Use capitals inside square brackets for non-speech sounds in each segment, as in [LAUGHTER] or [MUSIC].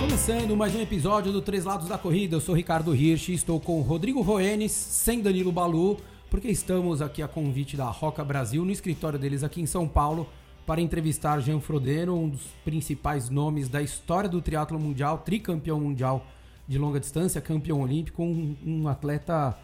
Começando mais um episódio do Três Lados da Corrida, eu sou Ricardo Hirsch, estou com Rodrigo Roenes, sem Danilo Balu, porque estamos aqui a convite da Roca Brasil, no escritório deles aqui em São Paulo, para entrevistar Jean Frodeno, um dos principais nomes da história do triatlo mundial, tricampeão mundial de longa distância, campeão olímpico, um, um atleta,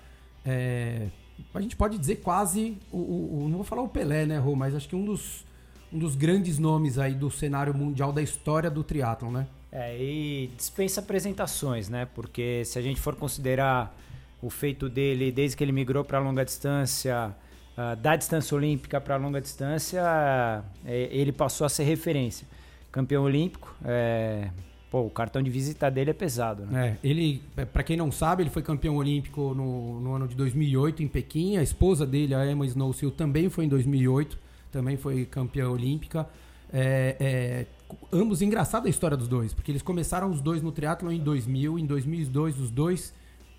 é, a gente pode dizer quase, o, o, não vou falar o Pelé, né, Rô, mas acho que um dos, um dos grandes nomes aí do cenário mundial da história do triatlo, né? É, e dispensa apresentações, né? Porque se a gente for considerar o feito dele desde que ele migrou para longa distância, uh, da distância olímpica para longa distância, uh, ele passou a ser referência. Campeão olímpico, é, pô, o cartão de visita dele é pesado, né? É, ele, é, para quem não sabe, ele foi campeão olímpico no, no, ano de 2008 em Pequim. A esposa dele, a Emma Snowsill, também foi em 2008, também foi campeã olímpica. É, é, ambos, engraçada a história dos dois, porque eles começaram os dois no triatlo em 2000, em 2002 os dois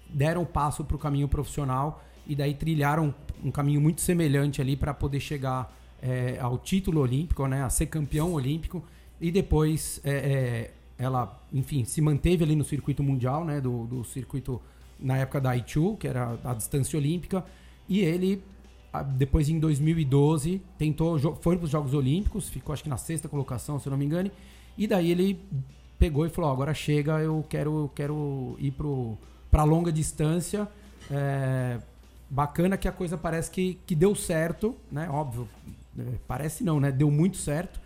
deram passo para o caminho profissional e daí trilharam um caminho muito semelhante ali para poder chegar é, ao título olímpico, né, a ser campeão olímpico e depois é, é, ela, enfim, se manteve ali no circuito mundial, né, do, do circuito na época da ITU, que era a distância olímpica, e ele depois em 2012 tentou foi para os Jogos Olímpicos, ficou acho que na sexta colocação, se eu não me engano, e daí ele pegou e falou: agora chega, eu quero, quero ir para longa distância. É, bacana que a coisa parece que, que deu certo, né? Óbvio, é, parece não, né? Deu muito certo.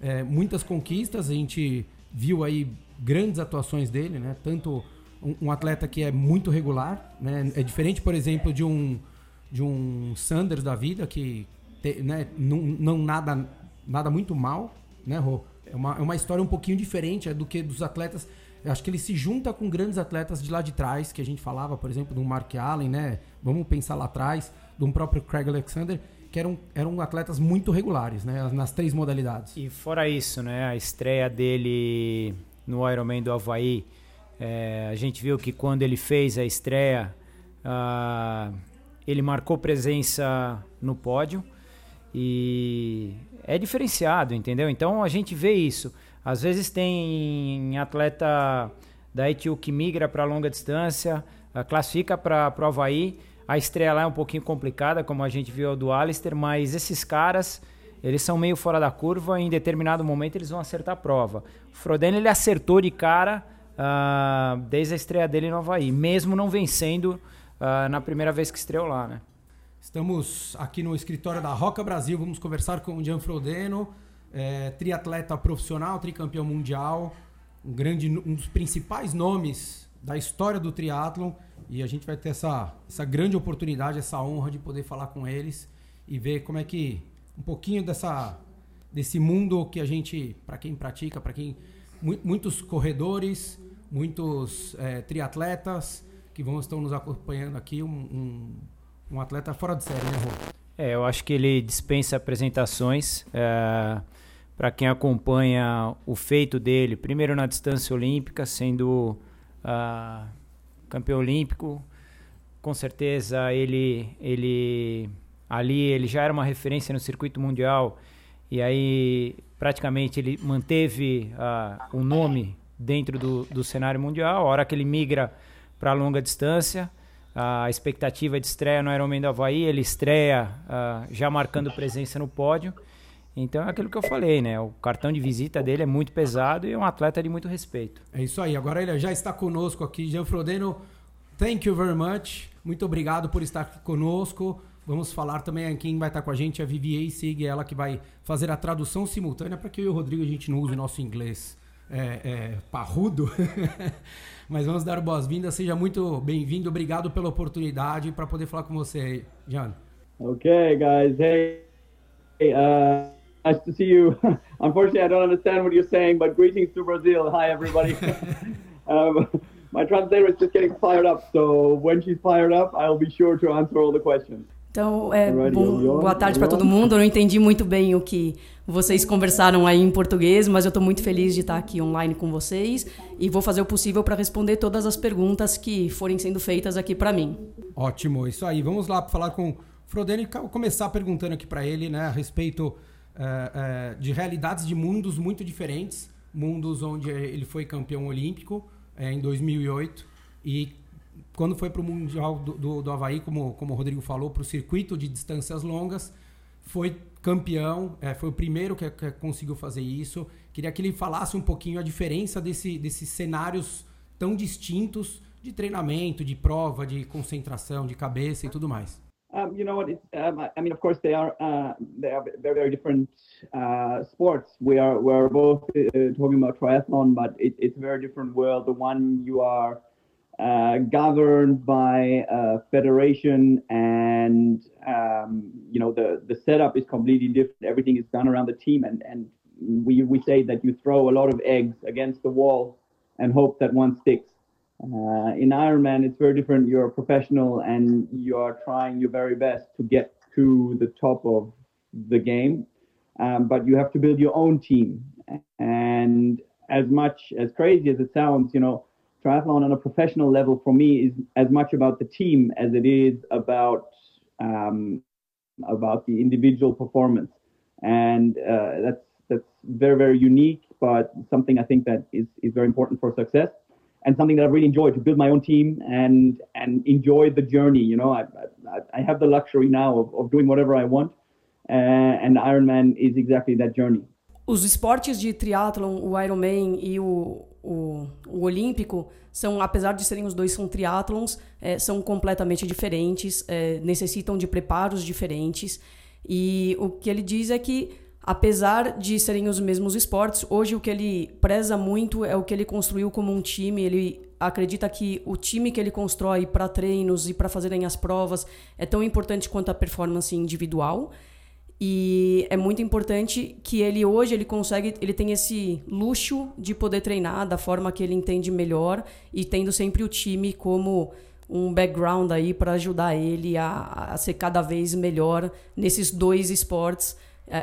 É, muitas conquistas, a gente viu aí grandes atuações dele, né? Tanto um, um atleta que é muito regular, né? É diferente, por exemplo, de um de um Sanders da vida que te, né, não, não nada, nada muito mal, né, Rô? É uma, é uma história um pouquinho diferente do que dos atletas. Eu acho que ele se junta com grandes atletas de lá de trás, que a gente falava, por exemplo, do Mark Allen, né? Vamos pensar lá atrás, do próprio Craig Alexander, que eram, eram atletas muito regulares, né? Nas três modalidades. E fora isso, né? A estreia dele no Ironman do Havaí, é, a gente viu que quando ele fez a estreia, uh, ele marcou presença no pódio e é diferenciado, entendeu? Então a gente vê isso. Às vezes tem atleta da ETU que migra para longa distância, ah, classifica para o Havaí. A estreia lá é um pouquinho complicada, como a gente viu do Alistair, mas esses caras, eles são meio fora da curva e em determinado momento eles vão acertar a prova. O Frodeno ele acertou de cara uh, desde a estreia dele no Havaí, mesmo não vencendo uh, na primeira vez que estreou lá, né? Estamos aqui no escritório da Roca Brasil, vamos conversar com o Gian Frodeno, é, triatleta profissional, tricampeão mundial, um, grande, um dos principais nomes da história do triatlon e a gente vai ter essa, essa grande oportunidade, essa honra de poder falar com eles e ver como é que um pouquinho dessa desse mundo que a gente, para quem pratica, para quem muitos corredores, muitos é, triatletas que vão estão nos acompanhando aqui, um, um, um atleta fora de série, né, Rô? É, eu acho que ele dispensa apresentações. É, Para quem acompanha o feito dele, primeiro na distância olímpica, sendo uh, campeão olímpico, com certeza ele, ele ali ele já era uma referência no circuito mundial e aí praticamente ele manteve uh, o nome dentro do, do cenário mundial. A hora que ele migra para longa distância. A expectativa de estreia no Ironman do Havaí, ele estreia uh, já marcando presença no pódio. Então é aquilo que eu falei, né? O cartão de visita dele é muito pesado e é um atleta de muito respeito. É isso aí. Agora ele já está conosco aqui. Jean Frodeno, thank you very much. Muito obrigado por estar aqui conosco. Vamos falar também quem vai estar com a gente, a Vivier Sig, ela que vai fazer a tradução simultânea para que eu e o Rodrigo a gente não use o nosso inglês é, é, parrudo. [LAUGHS] Mas vamos dar boas-vindas. Seja muito bem-vindo. Obrigado pela oportunidade para poder falar com você, Jan. Okay, guys. Hey, hey uh, nice to see you. [LAUGHS] Unfortunately, I don't understand what you're saying, but greetings to Brazil. Hi, everybody. [LAUGHS] um, my translator is just getting fired up, so when she's fired up, I'll be sure to answer all the questions. Então, é, bom, boa tarde para todo mundo. Eu não entendi muito bem o que vocês conversaram aí em português, mas eu estou muito feliz de estar aqui online com vocês e vou fazer o possível para responder todas as perguntas que forem sendo feitas aqui para mim. Ótimo, isso aí. Vamos lá falar com o Frodeno e começar perguntando aqui para ele né, a respeito é, de realidades de mundos muito diferentes. Mundos onde ele foi campeão olímpico é, em 2008 e quando foi para o Mundial do, do, do Havaí, como, como o Rodrigo falou, para o circuito de distâncias longas, foi campeão, é, foi o primeiro que, que, conseguiu fazer isso. Queria que ele falasse um pouquinho a diferença desse, desses cenários tão distintos de treinamento, de prova, de concentração, de cabeça e tudo mais. Um, you know what? It's, um, I mean, of course, they are uh, they are very very different uh, sports. We are we're both uh, talking about triathlon, but it, it's a very different world. The one you are uh, governed by a federation and um, you know the the setup is completely different everything is done around the team and and we we say that you throw a lot of eggs against the wall and hope that one sticks uh, in Ironman it's very different. You're a professional and you are trying your very best to get to the top of the game. Um, but you have to build your own team. And as much as crazy as it sounds you know triathlon on a professional level for me is as much about the team as it is about um, about the individual performance, and uh, that's that's very very unique, but something I think that is is very important for success, and something that I really enjoy to build my own team and and enjoy the journey. You know, I I, I have the luxury now of, of doing whatever I want, uh, and Ironman is exactly that journey. Os esportes de triatlon, o Ironman e o o, o olímpico são, apesar de serem os dois são triatlons, é, são completamente diferentes, é, necessitam de preparos diferentes. E o que ele diz é que, apesar de serem os mesmos esportes, hoje o que ele preza muito é o que ele construiu como um time. Ele acredita que o time que ele constrói para treinos e para fazerem as provas é tão importante quanto a performance individual. E é muito importante que ele hoje ele consegue, ele tem esse luxo de poder treinar da forma que ele entende melhor e tendo sempre o time como um background aí para ajudar ele a, a, ser cada vez melhor nesses dois esportes,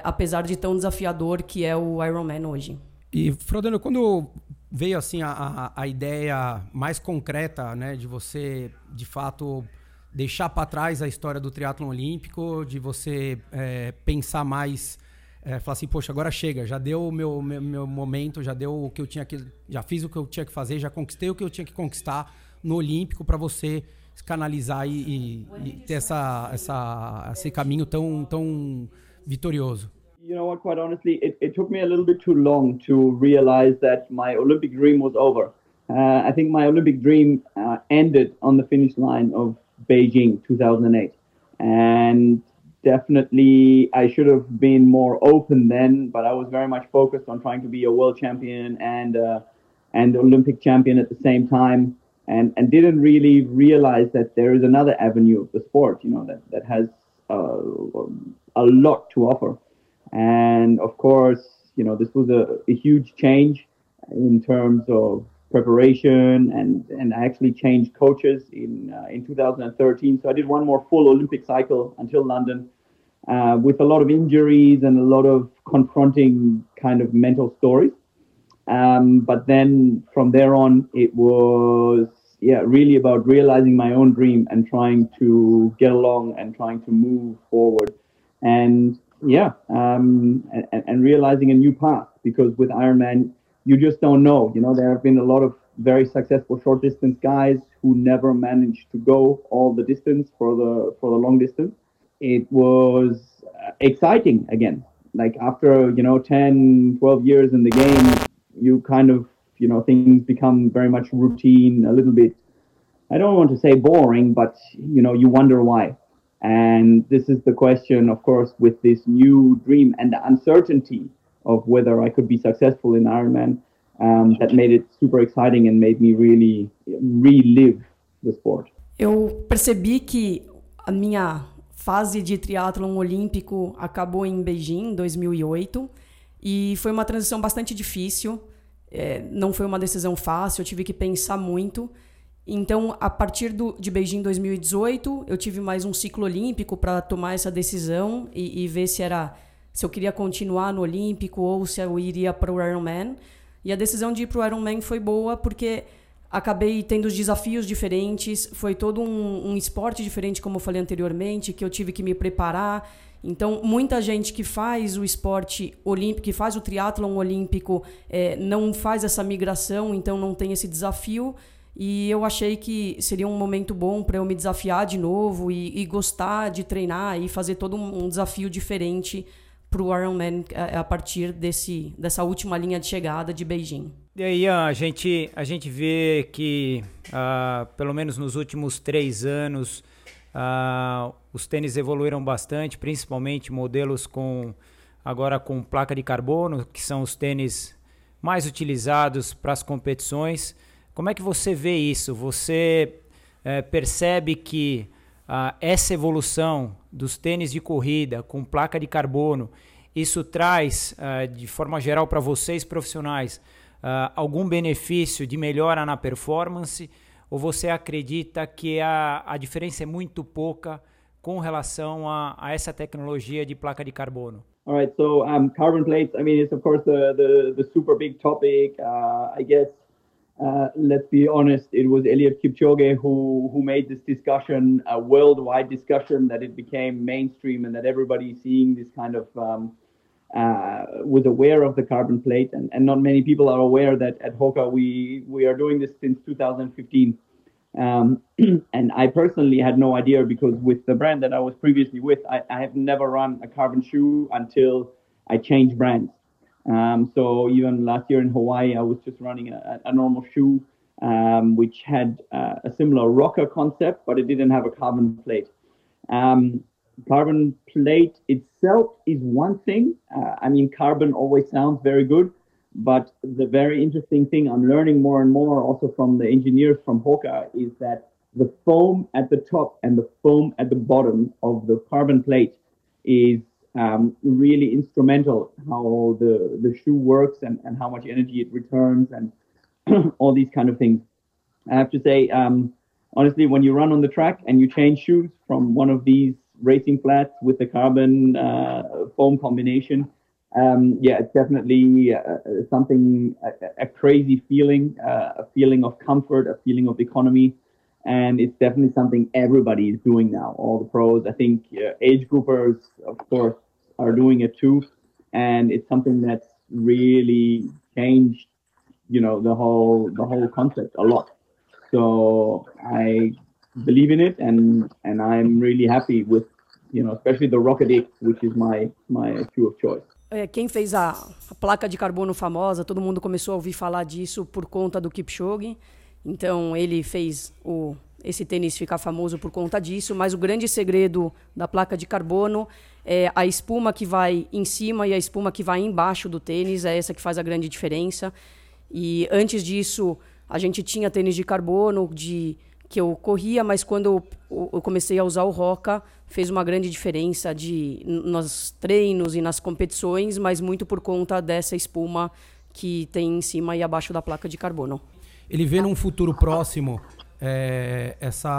apesar de tão desafiador que é o Ironman hoje. E Frodeno, quando veio assim a, a, ideia mais concreta, né, de você de fato deixar para trás a história do triatlo olímpico, de você é, pensar mais, é, falar assim, poxa, agora chega, já deu o meu, meu, meu, momento, já deu o que eu tinha que, já fiz o que eu tinha que fazer, já conquistei o que eu tinha que conquistar no olímpico para você canalizar e, e, e, ter essa, essa, esse caminho tão, tão vitorioso. You know what? Quite honestly, it, it took me a little bit too long to realize that my Olympic dream was over. Uh, I think my Olympic dream uh, ended on the finish line of Beijing 2008. And definitely I should have been more open then, but I was very much focused on trying to be a world champion and uh, and Olympic champion at the same time, and and didn't really realize that there is another avenue of the sport, you know, that that has uh, a lot to offer, and of course, you know, this was a, a huge change in terms of preparation and and I actually changed coaches in uh, in 2013. So I did one more full Olympic cycle until London, uh, with a lot of injuries and a lot of confronting kind of mental stories. Um, but then from there on, it was yeah really about realizing my own dream and trying to get along and trying to move forward, and yeah, um, and, and realizing a new path because with Ironman you just don't know. You know, there have been a lot of very successful short distance guys who never managed to go all the distance for the for the long distance. It was uh, exciting again. Like after, you know, 10, 12 years in the game, you kind of, you know, things become very much routine, a little bit I don't want to say boring, but you know, you wonder why. And this is the question, of course, with this new dream and the uncertainty of whether I could be successful in Ironman um, that made it super exciting and made me really relive the sport. Eu percebi que a minha fase de triatlon olímpico acabou em Beijing, em 2008, e foi uma transição bastante difícil. É, não foi uma decisão fácil, eu tive que pensar muito. Então, a partir do, de Beijing 2018, eu tive mais um ciclo olímpico para tomar essa decisão e, e, ver se era se eu queria continuar no Olímpico ou se eu iria para o Ironman. E a decisão de ir para o Ironman foi boa porque acabei tendo desafios diferentes, foi todo um, um esporte diferente, como eu falei anteriormente, que eu tive que me preparar. Então, muita gente que faz o esporte olímpico, que faz o triatlon olímpico, é, não faz essa migração, então não tem esse desafio. E eu achei que seria um momento bom para eu me desafiar de novo e, e, gostar de treinar e fazer todo um, desafio diferente para o Ironman a, a partir desse, dessa última linha de chegada de Beijing. E aí a gente, a gente vê que, uh, pelo menos nos últimos três anos, uh, os tênis evoluíram bastante, principalmente modelos com agora com placa de carbono, que são os tênis mais utilizados para as competições. Como é que você vê isso? Você é, percebe que ah, essa evolução dos tênis de corrida com placa de carbono, isso traz, ah, de forma geral, para vocês profissionais, ah, algum benefício de melhora na performance? Ou você acredita que a, a diferença é muito pouca com relação a, a essa tecnologia de placa de carbono? All right, so um, carbon plates. I mean, it's of course the the, the super big topic. Uh, I guess Uh, let's be honest, it was Eliot Kipchoge who who made this discussion a worldwide discussion that it became mainstream and that everybody seeing this kind of um, uh, was aware of the carbon plate and, and not many people are aware that at Hoka we we are doing this since 2015. Um, [CLEARS THROAT] and I personally had no idea because with the brand that I was previously with, I, I have never run a carbon shoe until I changed brands. Um, so even last year in Hawaii, I was just running a, a normal shoe, um, which had uh, a similar rocker concept, but it didn't have a carbon plate. Um, carbon plate itself is one thing. Uh, I mean, carbon always sounds very good, but the very interesting thing I'm learning more and more also from the engineers from Hoka is that the foam at the top and the foam at the bottom of the carbon plate is um, really instrumental how the, the shoe works and, and how much energy it returns and [CLEARS THROAT] all these kind of things. I have to say, um, honestly, when you run on the track and you change shoes from one of these racing flats with the carbon uh, foam combination, um, yeah, it's definitely uh, something, a, a, crazy feeling, uh, a feeling of comfort, a feeling of economy and it's definitely something everybody is doing now. All the pros, I think, uh, age groupers, of course, are doing it too, and it's something that's really changed, you know, the whole the whole concept a lot. So I believe in it, and and I'm really happy with, you know, especially the Rocket X, which is my my shoe of choice. É, quem fez a, a, placa de carbono famosa, todo mundo começou a ouvir falar disso por conta do Kipchoge. Então ele fez o, esse tênis ficar famoso por conta disso, mas o grande segredo da placa de carbono é a espuma que vai em cima e a espuma que vai embaixo do tênis, é essa que faz a grande diferença. E antes disso, a gente tinha tênis de carbono de que eu corria, mas quando eu, eu comecei a usar o Roca, fez uma grande diferença de nos treinos e nas competições, mas muito por conta dessa espuma que tem em cima e abaixo da placa de carbono ele vê num futuro próximo é, essa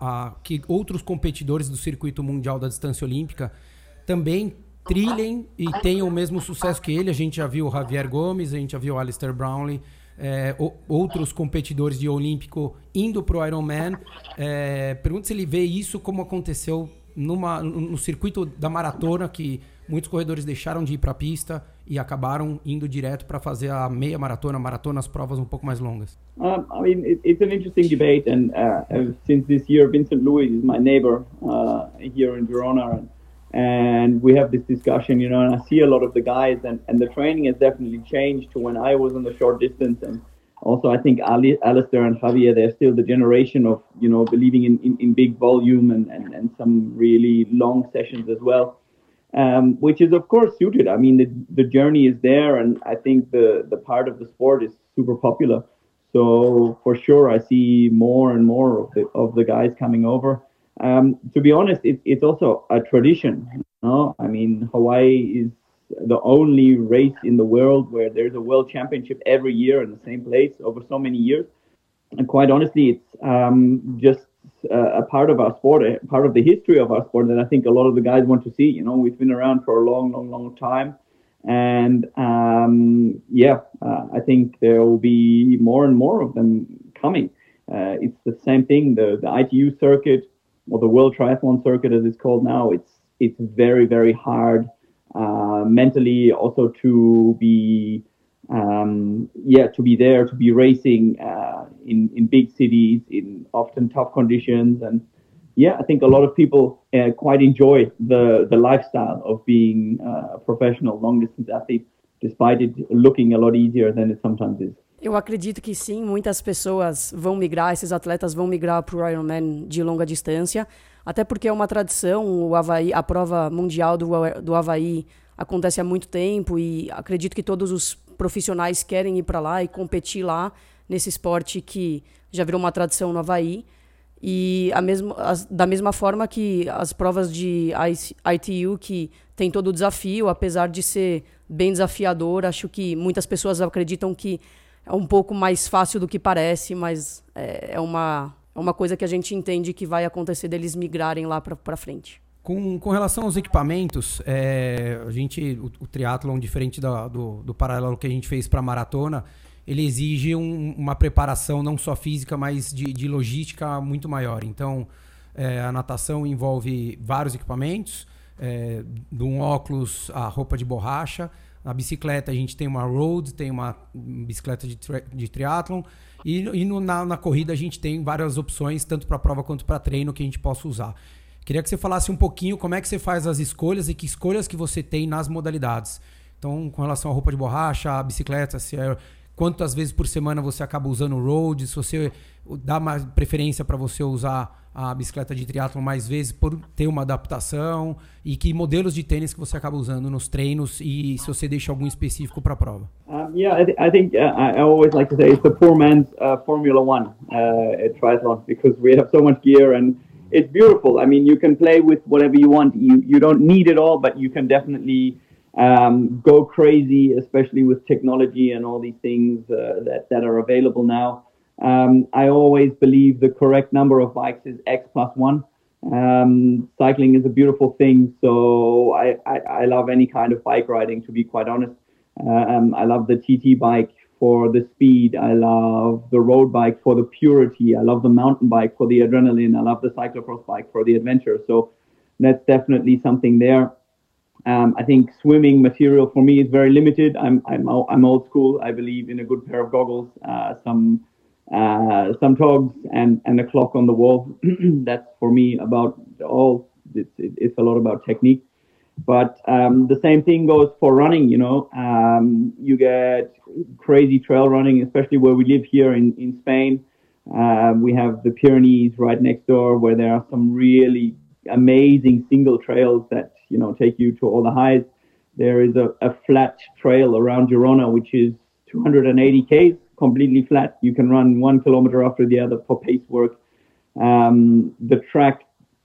a, que outros competidores do circuito mundial da distância olímpica também trilhem e tenham o mesmo sucesso que ele. A gente já viu o Javier Gomes, a gente já viu o Alistair Brownlee, é, o, outros competidores de olímpico indo para o Ironman. É, pergunto se ele vê isso como aconteceu numa, no circuito da maratona, que muitos corredores deixaram de ir para a pista e acabaram indo direto para fazer a meia maratona, maratona, as provas um pouco mais longas? Um, I mean, it, it's an interesting debate, and uh, since this year, Vincent Louis is my neighbor uh, here in Verona, and, we have this discussion, you know, and I see a lot of the guys, and, and the training has definitely changed to when I was on the short distance, and also I think Ali, Alistair and Javier, they're still the generation of, you know, believing in, in, in big volume and, and, and some really long sessions as well um, which is of course suited. I mean, the, the journey is there, and I think the the part of the sport is super popular. So for sure, I see more and more of the of the guys coming over. Um, to be honest, it, it's also a tradition. You know? I mean, Hawaii is the only race in the world where there's a world championship every year in the same place over so many years. And quite honestly, it's um, just a part of our sport, a part of the history of our sport that I think a lot of the guys want to see. You know, we've been around for a long, long, long time. And um, yeah, uh, I think there will be more and more of them coming. Uh, it's the same thing. The the ITU circuit or the World Triathlon Circuit, as it's called now, it's it's very very hard uh, mentally also to be um, yeah to be there to be racing uh, in in big cities in often tough conditions and yeah I think a lot of people uh, quite enjoy the the lifestyle of being uh, a professional long distance athlete despite it looking a lot easier than it sometimes is. Eu acredito que sim, muitas pessoas vão migrar, esses atletas vão migrar para o Ironman de longa distância, até porque é uma tradição, o Havaí, a prova mundial do, do Havaí acontece há muito tempo e acredito que todos os profissionais querem ir para lá e competir lá nesse esporte que já virou uma tradição no Havaí. E a mesma, as, da mesma forma que as provas de ITU, que tem todo o desafio, apesar de ser bem desafiador, acho que muitas pessoas acreditam que é um pouco mais fácil do que parece, mas é, é, uma, é uma coisa que a gente entende que vai acontecer deles migrarem lá para frente. Com, com relação aos equipamentos, é, a gente, o, o triatlon, diferente da, do, do paralelo que a gente fez para a maratona, ele exige um, uma preparação não só física, mas de, de logística muito maior. Então, é, a natação envolve vários equipamentos, é, de um óculos a roupa de borracha, na bicicleta a gente tem uma road, tem uma bicicleta de, tri de triatlon. E, e no, na, na, corrida a gente tem várias opções, tanto para prova quanto para treino, que a gente possa usar. Queria que você falasse um pouquinho como é que você faz as escolhas e que escolhas que você tem nas modalidades. Então, com relação à roupa de borracha, a bicicleta, se é, quantas vezes por semana você acaba usando road, se você dá mais preferência para você usar a bicicleta de triatlon mais vezes por ter uma adaptação e que modelos de tênis que você acaba usando nos treinos e se você deixa algum específico para a prova. Um, yeah, I, th I think uh, I always like to say it's the poor man's uh, Formula One uh, at triathlon because we have so much gear and it's beautiful. I mean, you can play with whatever you want. You you don't need it all, but you can definitely um, go crazy, especially with technology and all these things uh, that that are available now. Um, I always believe the correct number of bikes is X plus one. Um, cycling is a beautiful thing, so I, I, I, love any kind of bike riding, to be quite honest. Um, I love the TT bike for the speed. I love the road bike for the purity. I love the mountain bike for the adrenaline. I love the cyclocross bike for the adventure. So that's definitely something there. Um, I think swimming material for me is very limited. I'm, I'm, I'm old school. I believe in a good pair of goggles, uh, some uh, some togs and, and a clock on the wall. [CLEARS THROAT] That's for me about all. It's, it's a lot about technique. But um, the same thing goes for running. You know, um, you get crazy trail running, especially where we live here in in Spain. Uh, we have the Pyrenees right next door, where there are some really amazing single trails that you know take you to all the highs. There is a, a flat trail around Girona, which is 280 k's completely flat. You can run one kilometer after the other for pace work. Um, the track,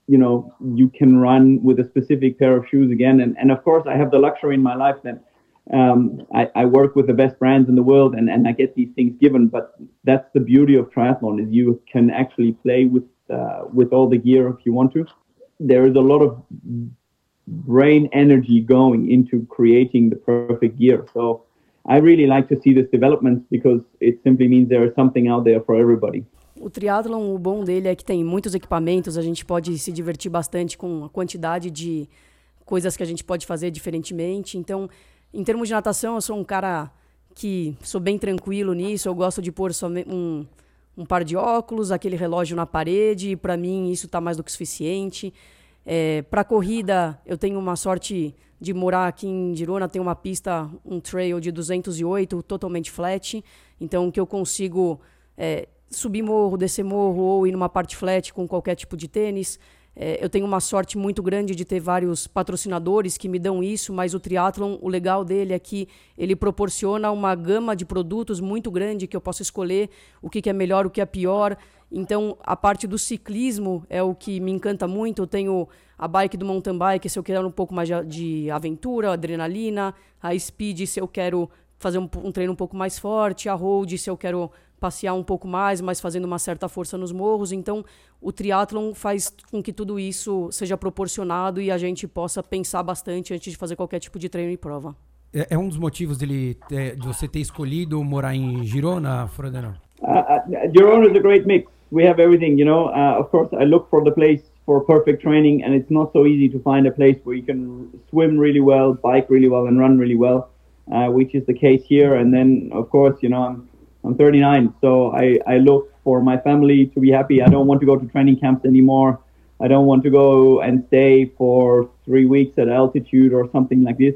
you know, you can run with a specific pair of shoes again. And, and of course, I have the luxury in my life that um, I, I, work with the best brands in the world and, and I get these things given. But that's the beauty of triathlon is you can actually play with uh, with all the gear if you want to. There is a lot of brain energy going into creating the perfect gear. So I really like to see this development because it simply means there is something out there for everybody. O triatlon, o bom dele é que tem muitos equipamentos, a gente pode se divertir bastante com a quantidade de coisas que a gente pode fazer diferentemente. Então, em termos de natação, eu sou um cara que sou bem tranquilo nisso, eu gosto de pôr um, um par de óculos, aquele relógio na parede, para mim isso está mais do que suficiente. É, para corrida, eu tenho uma sorte de morar aqui em Girona, tem uma pista, um trail de 208, totalmente flat, então que eu consigo é, subir morro, descer morro ou ir numa parte flat com qualquer tipo de tênis. É, eu tenho uma sorte muito grande de ter vários patrocinadores que me dão isso, mas o triatlon, o legal dele é que ele proporciona uma gama de produtos muito grande que eu posso escolher o que, que é melhor, o que é pior. Então, a parte do ciclismo é o que me encanta muito. Eu tenho a bike do mountain bike, se eu quero um pouco mais de aventura, adrenalina. A speed, se eu quero fazer um, um treino um pouco mais forte. A road, se eu quero passear um pouco mais, mas fazendo uma certa força nos morros. Então, o triatlon faz com que tudo isso seja proporcionado e a gente possa pensar bastante antes de fazer qualquer tipo de treino e prova. É, é um dos motivos dele, de você ter escolhido morar em Girona, Frodeno? Uh, uh, Girona is a great mix. We have everything, you know. Uh, of course, I look for the place for perfect training, and it's not so easy to find a place where you can swim really well, bike really well, and run really well, uh, which is the case here. And then, of course, you know, I'm I'm 39, so I, I look for my family to be happy. I don't want to go to training camps anymore. I don't want to go and stay for three weeks at altitude or something like this.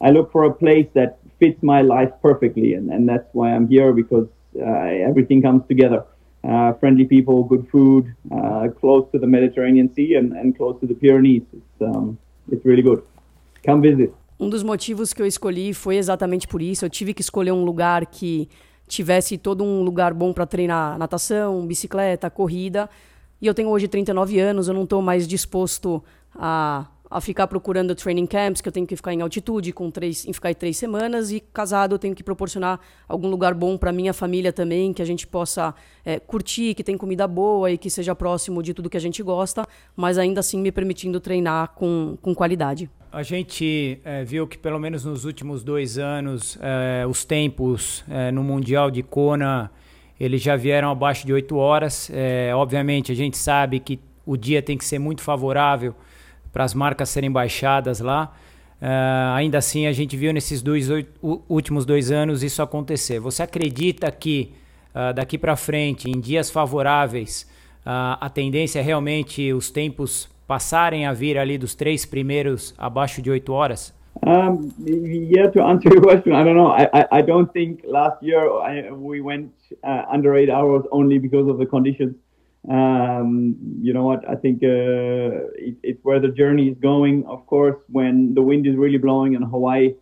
I look for a place that fits my life perfectly, and, and that's why I'm here because uh, everything comes together. Uh, friendly people, good food, uh, close to the Mediterranean Sea and, and close to the Pyrenees. It's, um, it's really good. Come visit. Um dos motivos que eu escolhi foi exatamente por isso. Eu tive que escolher um lugar que tivesse todo um lugar bom para treinar natação, bicicleta, corrida. E eu tenho hoje 39 anos, eu não estou mais disposto a, a ficar procurando training camps, que eu tenho que ficar em altitude, com três, em ficar três semanas. E casado, eu tenho que proporcionar algum lugar bom para minha família também, que a gente possa é, curtir, que tem comida boa e que seja próximo de tudo que a gente gosta, mas ainda assim me permitindo treinar com, com qualidade. A gente é, viu que pelo menos nos últimos dois anos é, os tempos é, no Mundial de Kona eles já vieram abaixo de 8 horas. obviamente a gente sabe que o dia tem que ser muito favorável para as marcas serem baixadas lá. ainda assim a gente viu nesses dois últimos dois anos isso acontecer. Você acredita que daqui para frente, em dias favoráveis, a tendência é realmente os tempos passarem a vir ali dos três primeiros abaixo de oito horas? Um, yeah, to answer your question, I don't know. I, I, I don't think last year I, we went uh, under eight hours only because of the conditions. Um, you know what? I think uh, it, it's where the journey is going. Of course, when the wind is really blowing in Hawaii,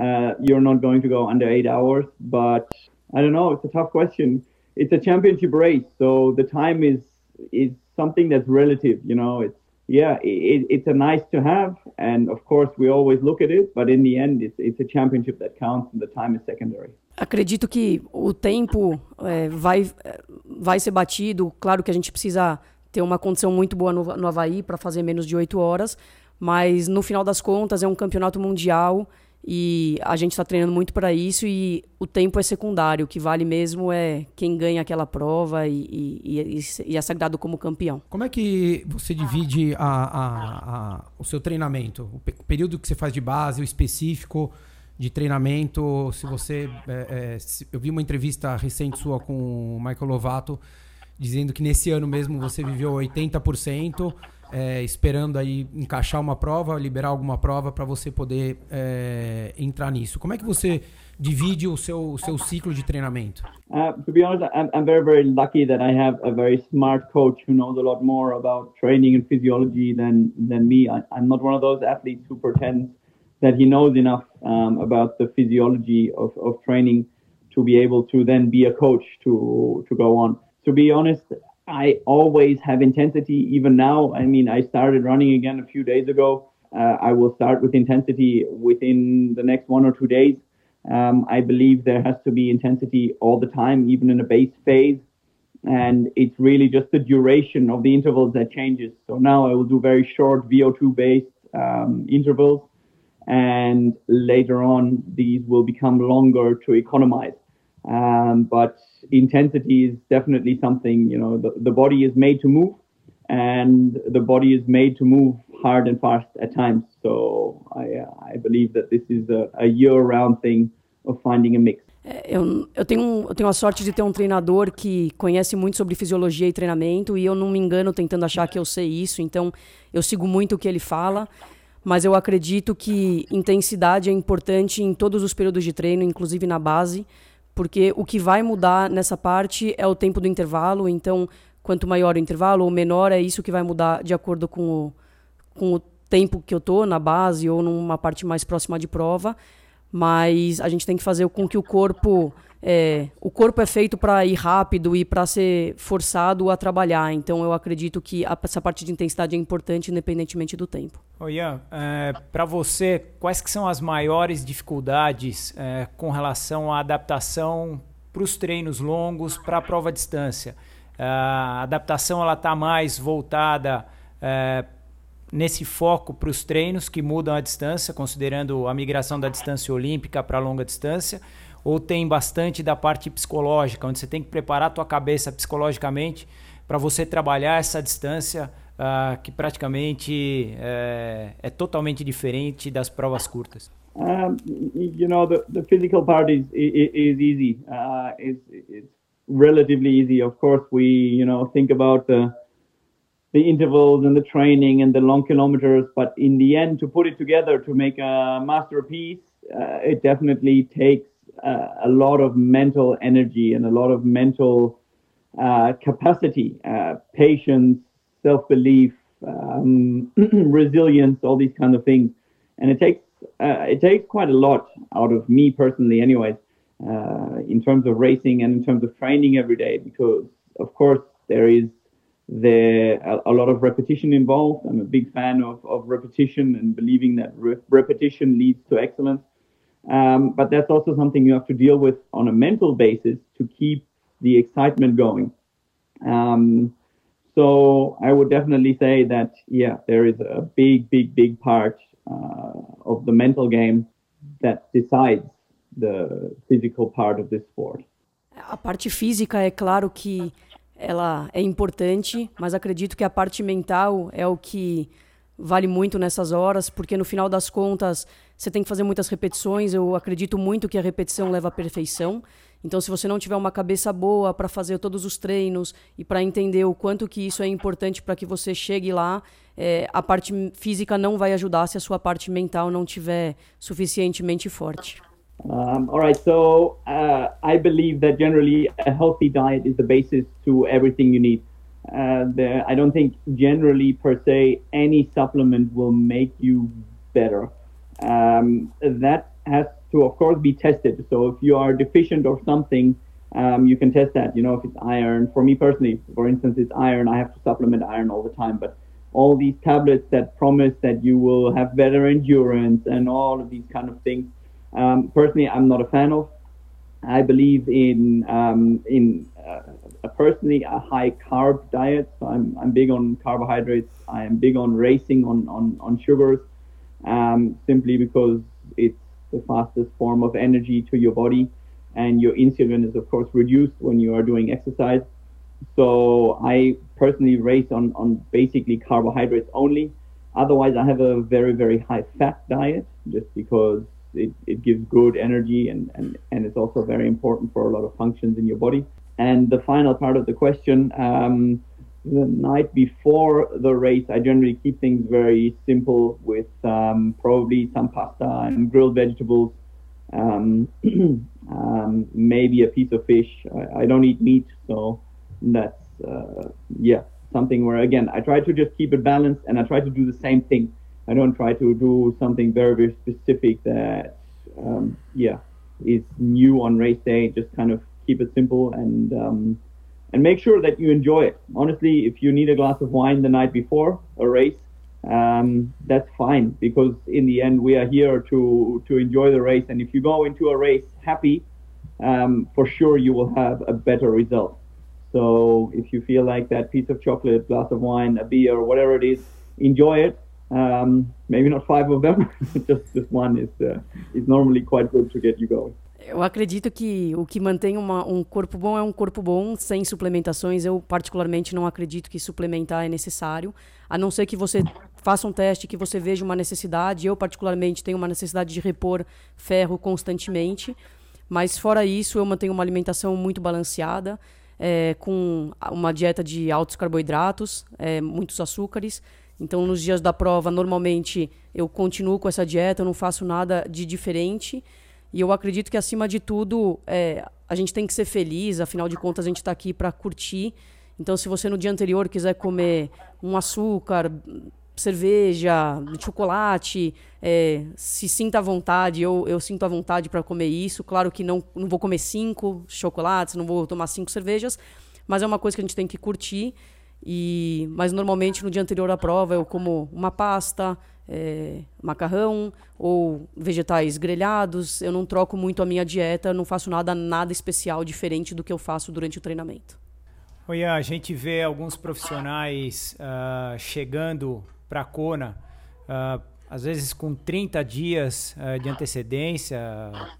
uh, you're not going to go under eight hours. But I don't know. It's a tough question. It's a championship race, so the time is is something that's relative. You know, it's yeah, it, it's a nice to have, and of course we always look at it, but in the end, it's, it's a championship that counts, and the time is secondary. Acredito que o tempo é, vai, vai ser batido. Claro que a gente precisa ter uma condição muito boa no, no Havaí para fazer menos de 8 horas, mas no final das contas é um campeonato mundial e a gente está treinando muito para isso e o tempo é secundário. O que vale mesmo é quem ganha aquela prova e, e, e é sagrado como campeão. Como é que você divide a, a, a, o seu treinamento? O período que você faz de base, o específico de treinamento? Se você. É, é, se, eu vi uma entrevista recente sua com o Michael Lovato dizendo que nesse ano mesmo você viveu 80% é, esperando aí encaixar uma prova, liberar alguma prova para você poder é, entrar nisso. Como é que você divide o seu, o seu ciclo de treinamento? Uh, to be honest, I'm, I'm very, very lucky that I have a very smart coach who knows a lot more about training and physiology than, than me. I, I'm not one of those athletes who pretends that he knows enough um, about the physiology of, of training to be able to then be a coach to, to go on. To be honest, I always have intensity, even now. I mean, I started running again a few days ago. Uh, I will start with intensity within the next one or two days. Um, I believe there has to be intensity all the time, even in a base phase. And it's really just the duration of the intervals that changes. So now I will do very short VO2 based um, intervals. And later on, these will become longer to economize. Um, but intensity is definitely something, you know, the, the body is made to move and the body is made to move hard and fast at times. So I, uh, I believe that this is a, a year-round thing of finding a mix. Eu, eu, tenho, eu tenho a sorte de ter um treinador que conhece muito sobre fisiologia e treinamento e eu não me engano tentando achar que eu sei isso, então eu sigo muito o que ele fala, mas eu acredito que intensidade é importante em todos os períodos de treino, inclusive na base porque o que vai mudar nessa parte é o tempo do intervalo, então quanto maior o intervalo ou menor, é isso que vai mudar de acordo com o, com o tempo que eu tô na base ou numa parte mais próxima de prova, mas a gente tem que fazer com que o corpo é, o corpo é feito para ir rápido e para ser forçado a trabalhar. Então eu acredito que a, essa parte de intensidade é importante, independentemente do tempo. Oh, Ian, é, para você, quais que são as maiores dificuldades é, com relação à adaptação para os treinos longos, para a prova à distância. A adaptação ela está mais voltada é, nesse foco para os treinos que mudam a distância, considerando a migração da distância olímpica para a longa distância, ou tem bastante da parte psicológica, onde você tem que preparar a tua cabeça psicologicamente para você trabalhar essa distância uh, que praticamente é, é, totalmente diferente das provas curtas. Um, you know, the, the physical part is is, is easy. Uh, it's, it's relatively easy. Of course, we you know think about the the intervals and the training and the long kilometers, but in the end, to put it together to make a masterpiece, uh, it definitely takes uh, a lot of mental energy and a lot of mental uh, capacity, uh, patience, self belief, um, [CLEARS THROAT] resilience, all these kind of things, and it takes uh, it takes quite a lot out of me personally, anyways, in terms of racing and in terms of training every day, because of course there is there a, a lot of repetition involved. I'm a big fan of, of repetition and believing that re- repetition leads to excellence. Um, but that's also something you have to deal with on a mental basis to keep the excitement going. Um, so I would definitely say that, yeah, there is a big, big, big part uh, of the mental game that decides the physical part of this sport. A parte física é claro que ela é importante, mas acredito que a parte mental é o que vale muito nessas horas, porque no final das contas você tem que fazer muitas repetições. Eu acredito muito que a repetição leva à perfeição. Então, se você não tiver uma cabeça boa para fazer todos os treinos e para entender o quanto que isso é importante para que você chegue lá, é, a parte física não vai ajudar se a sua parte mental não tiver suficientemente forte. Um, all right, so uh, I believe that generally a healthy diet is the basis to everything you need. Uh, I don't think generally per se any supplement will make you better. Um, that has to, of course, be tested. So if you are deficient or something, um, you can test that. You know, if it's iron. For me personally, for instance, it's iron. I have to supplement iron all the time. But all these tablets that promise that you will have better endurance and all of these kind of things, um, personally, I'm not a fan of. I believe in um, in uh, personally a high carb diet. So I'm I'm big on carbohydrates. I am big on racing on on on sugars, um, simply because it's the fastest form of energy to your body, and your insulin is of course reduced when you are doing exercise. So I personally race on on basically carbohydrates only. Otherwise, I have a very very high fat diet just because it, it gives good energy and, and, and it's also very important for a lot of functions in your body. And the final part of the question, um, the night before the race, I generally keep things very simple with um, probably some pasta and grilled vegetables, um, [CLEARS THROAT] um, maybe a piece of fish. I, I, don't eat meat, so that's uh, yeah something where again I try to just keep it balanced and I try to do the same thing. I don't try to do something very very specific that um, yeah is new on race day. Just kind of keep it simple and um, and make sure that you enjoy it. Honestly, if you need a glass of wine the night before a race, um, that's fine because in the end we are here to to enjoy the race. And if you go into a race happy, um, for sure you will have a better result. So if you feel like that piece of chocolate, glass of wine, a beer, or whatever it is, enjoy it. Um, maybe not five of them, [LAUGHS] just just one is uh, is normally quite good to get you going. Eu acredito que o que mantém uma, um corpo bom é um corpo bom sem suplementações. Eu, particularmente, não acredito que suplementar é necessário, a não ser que você faça um teste, que você veja uma necessidade. Eu, particularmente, tenho uma necessidade de repor ferro constantemente. Mas, fora isso, eu mantenho uma alimentação muito balanceada, é, com uma dieta de altos carboidratos, é, muitos açúcares. Então, nos dias da prova, normalmente, eu continuo com essa dieta, eu não faço nada de diferente. E eu acredito que, acima de tudo, é, a gente tem que ser feliz, afinal de contas, a gente está aqui para curtir. Então, se você no dia anterior quiser comer um açúcar, cerveja, chocolate, é, se sinta à vontade, eu, eu sinto à vontade para comer isso. Claro que não, não vou comer cinco chocolates, não vou tomar cinco cervejas, mas é uma coisa que a gente tem que curtir. E, mas normalmente no dia anterior à prova eu como uma pasta, é, macarrão ou vegetais grelhados. Eu não troco muito a minha dieta, não faço nada nada especial diferente do que eu faço durante o treinamento. Oi, a gente vê alguns profissionais uh, chegando para a Kona, uh, às vezes com 30 dias uh, de antecedência,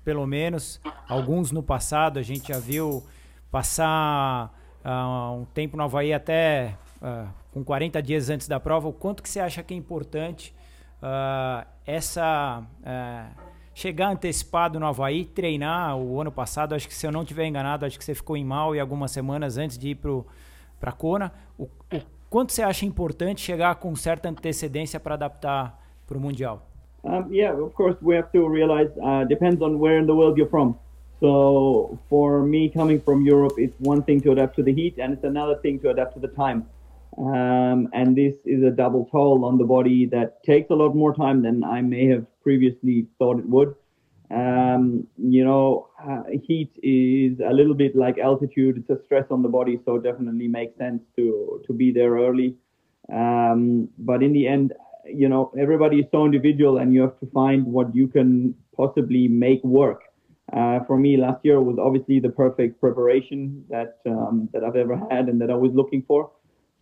pelo menos. Alguns no passado a gente já viu passar um tempo no Havaí até com 40 dias antes da prova. O quanto que você acha que é importante uh, essa uh, chegar antecipado no Havaí, treinar o ano passado, acho que se eu não estiver enganado, acho que você ficou em mal e algumas semanas antes de ir para a Kona. O, o quanto você acha importante chegar com certa antecedência para adaptar para o Mundial? Um, yeah, of course, we have to realize uh, depends on where in the world you're from. So for me, coming from Europe, it's one thing to adapt to the heat, and it's another thing to adapt to the time. Um, and this is a double toll on the body that takes a lot more time than I may have previously thought it would. Um, you know, uh, heat is a little bit like altitude; it's a stress on the body, so it definitely makes sense to to be there early. Um, but in the end, you know, everybody is so individual, and you have to find what you can possibly make work. Uh, for me, last year was obviously the perfect preparation that um, that I've ever had and that I was looking for.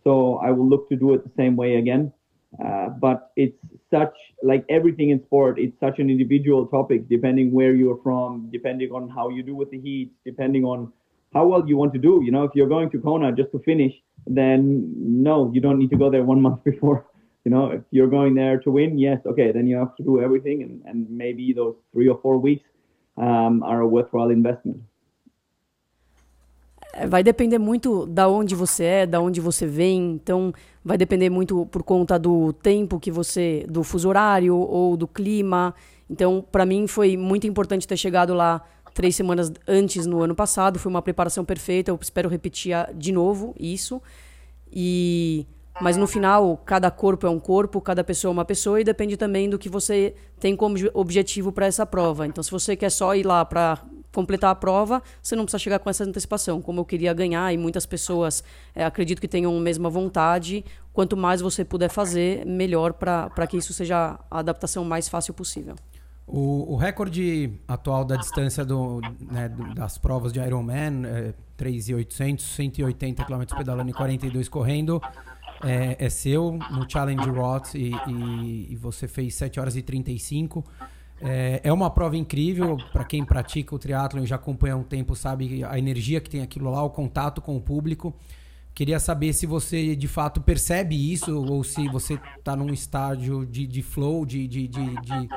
So I will look to do it the same way again. Uh, but it's such like everything in sport, it's such an individual topic depending where you're from, depending on how you do with the heat, depending on how well you want to do. You know, if you're going to Kona just to finish, then no, you don't need to go there one [LAUGHS] month before. You know, if you're going there to win, yes, okay, then you have to do everything, and, and maybe those three or four weeks um, are a worthwhile investment. É, vai depender muito da onde você é, da onde você vem. Então, vai depender muito por conta do tempo que você, do fuso horário ou do clima. Então, para mim foi muito importante ter chegado lá três semanas antes no ano passado. Foi uma preparação perfeita. Eu espero repetir de novo isso. E mas no final, cada corpo é um corpo, cada pessoa é uma pessoa e depende também do que você tem como objetivo para essa prova. Então, se você quer só ir lá para completar a prova, você não precisa chegar com essa antecipação. Como eu queria ganhar e muitas pessoas é, acredito que tenham a mesma vontade, quanto mais você puder fazer, melhor para que isso seja a adaptação mais fácil possível. O, o recorde atual da distância do, né, das provas de Ironman é 3.800, 180 km pedalando e 42 correndo é, é seu no Challenge Roth e, e, e, você fez 7 horas e 35. É, é uma prova incrível para quem pratica o triatlo e já acompanha há um tempo, sabe a energia que tem aquilo lá, o contato com o público. Queria saber se você de fato percebe isso ou se você está num estágio de, de flow, de, de, de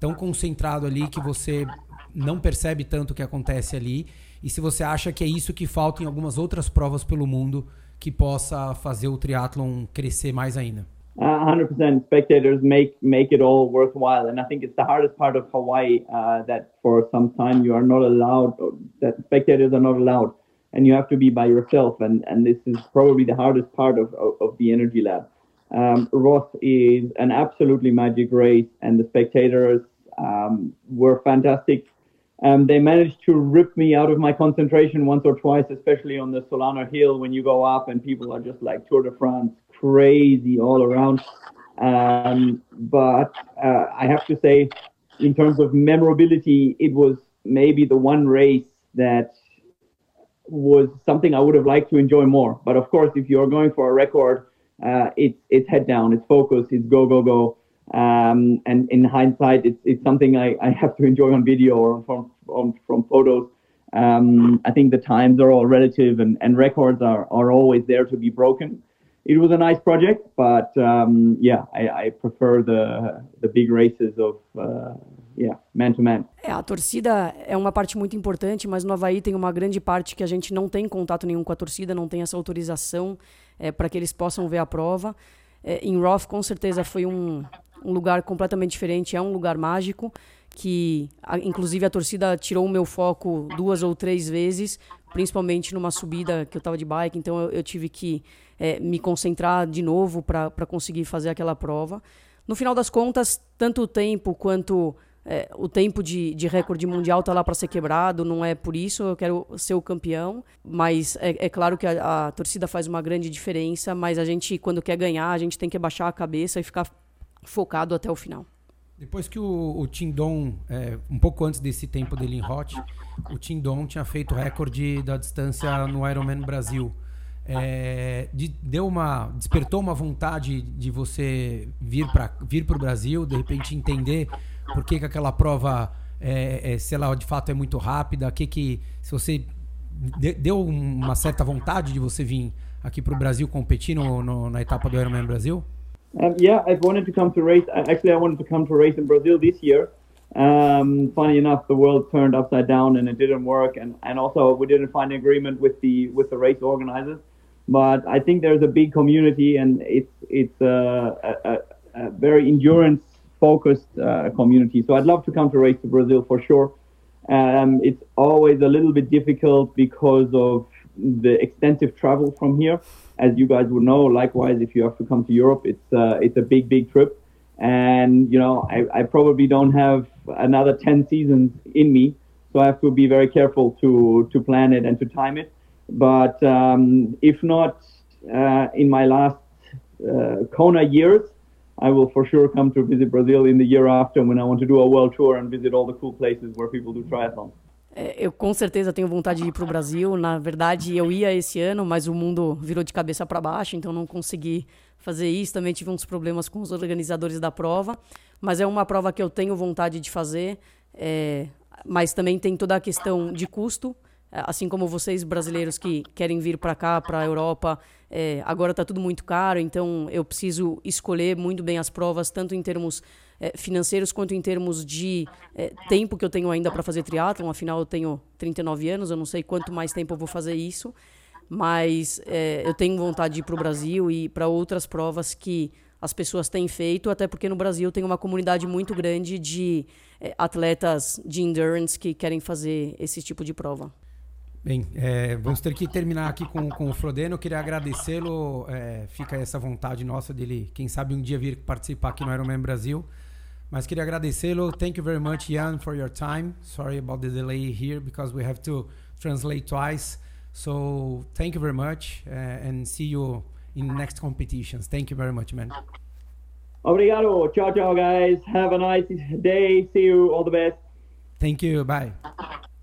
tão concentrado ali que você não percebe tanto o que acontece ali. E se você acha que é isso que falta em algumas outras provas pelo mundo que possa fazer o triatlon crescer mais ainda? Uh, 100% spectators make make it all worthwhile. And i think it's the hardest part of hawaii uh, that for some time you are not allowed that spectators are not allowed. And you have to be by yourself. And and this is probably the hardest part of of, of the energy lab. Um, roth is an absolutely magic race. And the spectators um, were fantastic um, they managed to rip me out of my concentration once or twice, especially on the Solana Hill when you go up and people are just like Tour de France, crazy all around. Um, but uh, I have to say, in terms of memorability, it was maybe the one race that was something I would have liked to enjoy more. But of course, if you're going for a record, uh, it's it's head down, it's focus, it's go go go. Um, and in hindsight, it's, it's something I, I have to enjoy on video or from, from, from photos. Um, I think the times are all relative and, and records are, are always there to be broken. It was a nice project, but um, yeah, I, I, prefer the, the big races of uh, yeah, man to man. É, a torcida é uma parte muito importante, mas no Havaí tem uma grande parte que a gente não tem contato nenhum com a torcida, não tem essa autorização é, para que eles possam ver a prova. É, em Roth, com certeza, foi um, um lugar completamente diferente, é um lugar mágico que a, inclusive a torcida tirou o meu foco duas ou três vezes, principalmente numa subida que eu estava de bike, então eu, eu tive que é, me concentrar de novo para conseguir fazer aquela prova. No final das contas, tanto o tempo quanto é, o tempo de, de recorde mundial está lá para ser quebrado, não é por isso, eu quero ser o campeão, mas é, é claro que a, a torcida faz uma grande diferença, mas a gente, quando quer ganhar, a gente tem que baixar a cabeça e ficar focado até o final. Depois que o, o Tindon, é, um pouco antes desse tempo dele em Hot, o Tindon tinha feito o recorde da distância no Ironman Brasil. É, de, deu uma, despertou uma vontade de você vir para vir o Brasil, de repente entender por que, que aquela prova, é, é, se ela de fato é muito rápida, que que se você deu uma certa vontade de você vir aqui para o Brasil competir no, no, na etapa do Ironman Brasil? Um, yeah, I've wanted to come to race. Actually, I wanted to come to race in Brazil this year. Um, funny enough, the world turned upside down and it didn't work, and, and also we didn't find agreement with the with the race organizers. But I think there's a big community, and it's it's a, a, a very endurance focused uh, community. So I'd love to come to race to Brazil for sure. Um, it's always a little bit difficult because of the extensive travel from here as you guys would know, likewise, if you have to come to Europe, it's uh, it's a big, big trip, and you know, I, I probably don't have another ten seasons in me, so I have to be very careful to to plan it and to time it. But um, if not uh, in my last uh, Kona years, I will for sure come to visit Brazil in the year after when I want to do a world tour and visit all the cool places where people do triathlon. É, eu com certeza tenho vontade de ir para o Brasil. Na verdade, eu ia esse ano, mas o mundo virou de cabeça para baixo, então não consegui fazer isso. Também tive uns problemas com os organizadores da prova, mas é uma prova que eu tenho vontade de fazer. É, mas também tem toda a questão de custo. É, assim como vocês brasileiros que querem vir para cá, para a Europa, é, agora está tudo muito caro, então eu preciso escolher muito bem as provas, tanto em termos é, financeiros quanto em termos de é, tempo que eu tenho ainda para fazer triatlon. Afinal, eu tenho 39 anos, eu não sei quanto mais tempo eu vou fazer isso, mas é, eu tenho vontade de ir para o Brasil e para outras provas que as pessoas têm feito, até porque no Brasil tem uma comunidade muito grande de é, atletas de endurance que querem fazer esse tipo de prova. Bem, é, vamos ter que terminar aqui com, com o Frodeno. Eu queria agradecê-lo. É, fica essa vontade nossa dele, quem sabe um dia vir participar aqui no Ironman Brasil. Mas queria agradecê-lo. Thank you very much, Jan, for your time. Sorry about the delay here because we have to translate twice. So thank you very much uh, and see you in next competitions. Thank you very much, man. Obrigado. Ciao, ciao, guys. Have a nice day. See you. All the best. Thank you. Bye.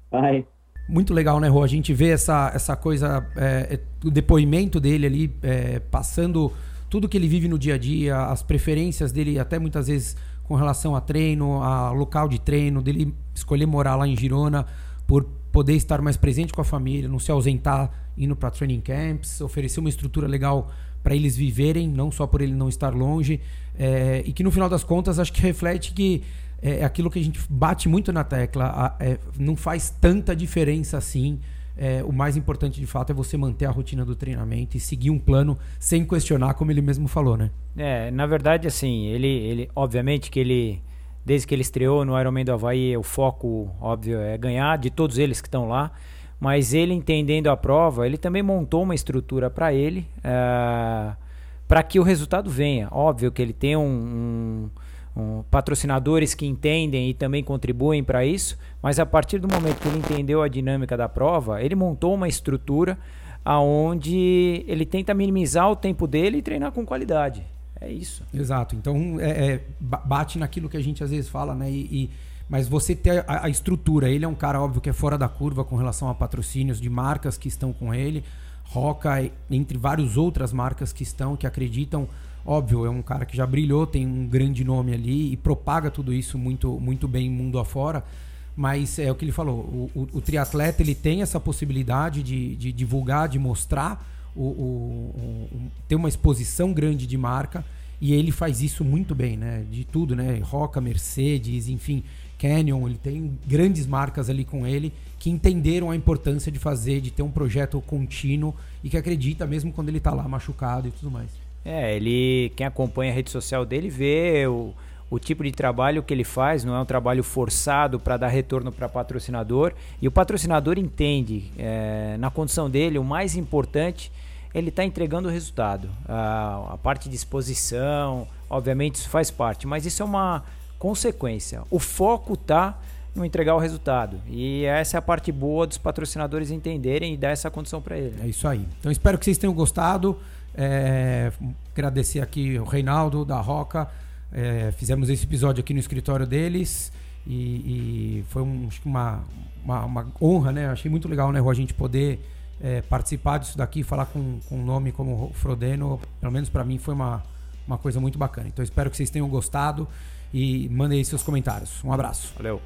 Bye. Muito legal, né, Rô? A gente vê essa, essa coisa, é, o depoimento dele ali, é, passando tudo que ele vive no dia a dia, as preferências dele, até muitas vezes com relação a treino, a local de treino, dele escolher morar lá em Girona por poder estar mais presente com a família, não se ausentar indo para training camps, oferecer uma estrutura legal para eles viverem, não só por ele não estar longe, é, e que no final das contas acho que reflete que é, é aquilo que a gente bate muito na tecla, a, é, não faz tanta diferença assim é, o mais importante de fato é você manter a rotina do treinamento e seguir um plano sem questionar, como ele mesmo falou, né? É, na verdade, assim, ele, ele obviamente que ele, desde que ele estreou no Ironman do Havaí, o foco, óbvio, é ganhar de todos eles que estão lá, mas ele entendendo a prova, ele também montou uma estrutura para ele, é, para que o resultado venha. Óbvio que ele tem um, um um, patrocinadores que entendem e também contribuem para isso, mas a partir do momento que ele entendeu a dinâmica da prova, ele montou uma estrutura aonde ele tenta minimizar o tempo dele e treinar com qualidade. É isso. Exato. Então é, é, bate naquilo que a gente às vezes fala, né? E, e mas você ter a, a, estrutura, ele é um cara óbvio que é fora da curva com relação a patrocínios de marcas que estão com ele, Roca, entre várias outras marcas que estão, que acreditam Óbvio, é um cara que já brilhou, tem um grande nome ali e propaga tudo isso muito, muito bem mundo afora. Mas é o que ele falou, o, o, o triatleta ele tem essa possibilidade de, de divulgar, de mostrar, o, o, ter uma exposição grande de marca e ele faz isso muito bem, né? De tudo, né? Roca, Mercedes, enfim, Canyon, ele tem grandes marcas ali com ele que entenderam a importância de fazer, de ter um projeto contínuo e que acredita mesmo quando ele está lá machucado e tudo mais. É, ele, quem acompanha a rede social dele vê o, o tipo de trabalho que ele faz, não é um trabalho forçado para dar retorno para patrocinador. E o patrocinador entende, é, na condição dele, o mais importante, ele está entregando o resultado. A, a parte de exposição, obviamente, isso faz parte, mas isso é uma consequência. O foco está no entregar o resultado. E essa é a parte boa dos patrocinadores entenderem e dar essa condição para ele. É isso aí. Então espero que vocês tenham gostado. É, agradecer aqui o Reinaldo da Roca, É, fizemos esse episódio aqui no escritório deles e, e foi um, uma, uma, uma, honra, né? Achei muito legal, né, Rô, a gente poder é, participar disso daqui, falar com, com um nome como Frodeno, pelo menos para mim foi uma, uma coisa muito bacana. Então espero que vocês tenham gostado e mandem aí seus comentários. Um abraço. Valeu.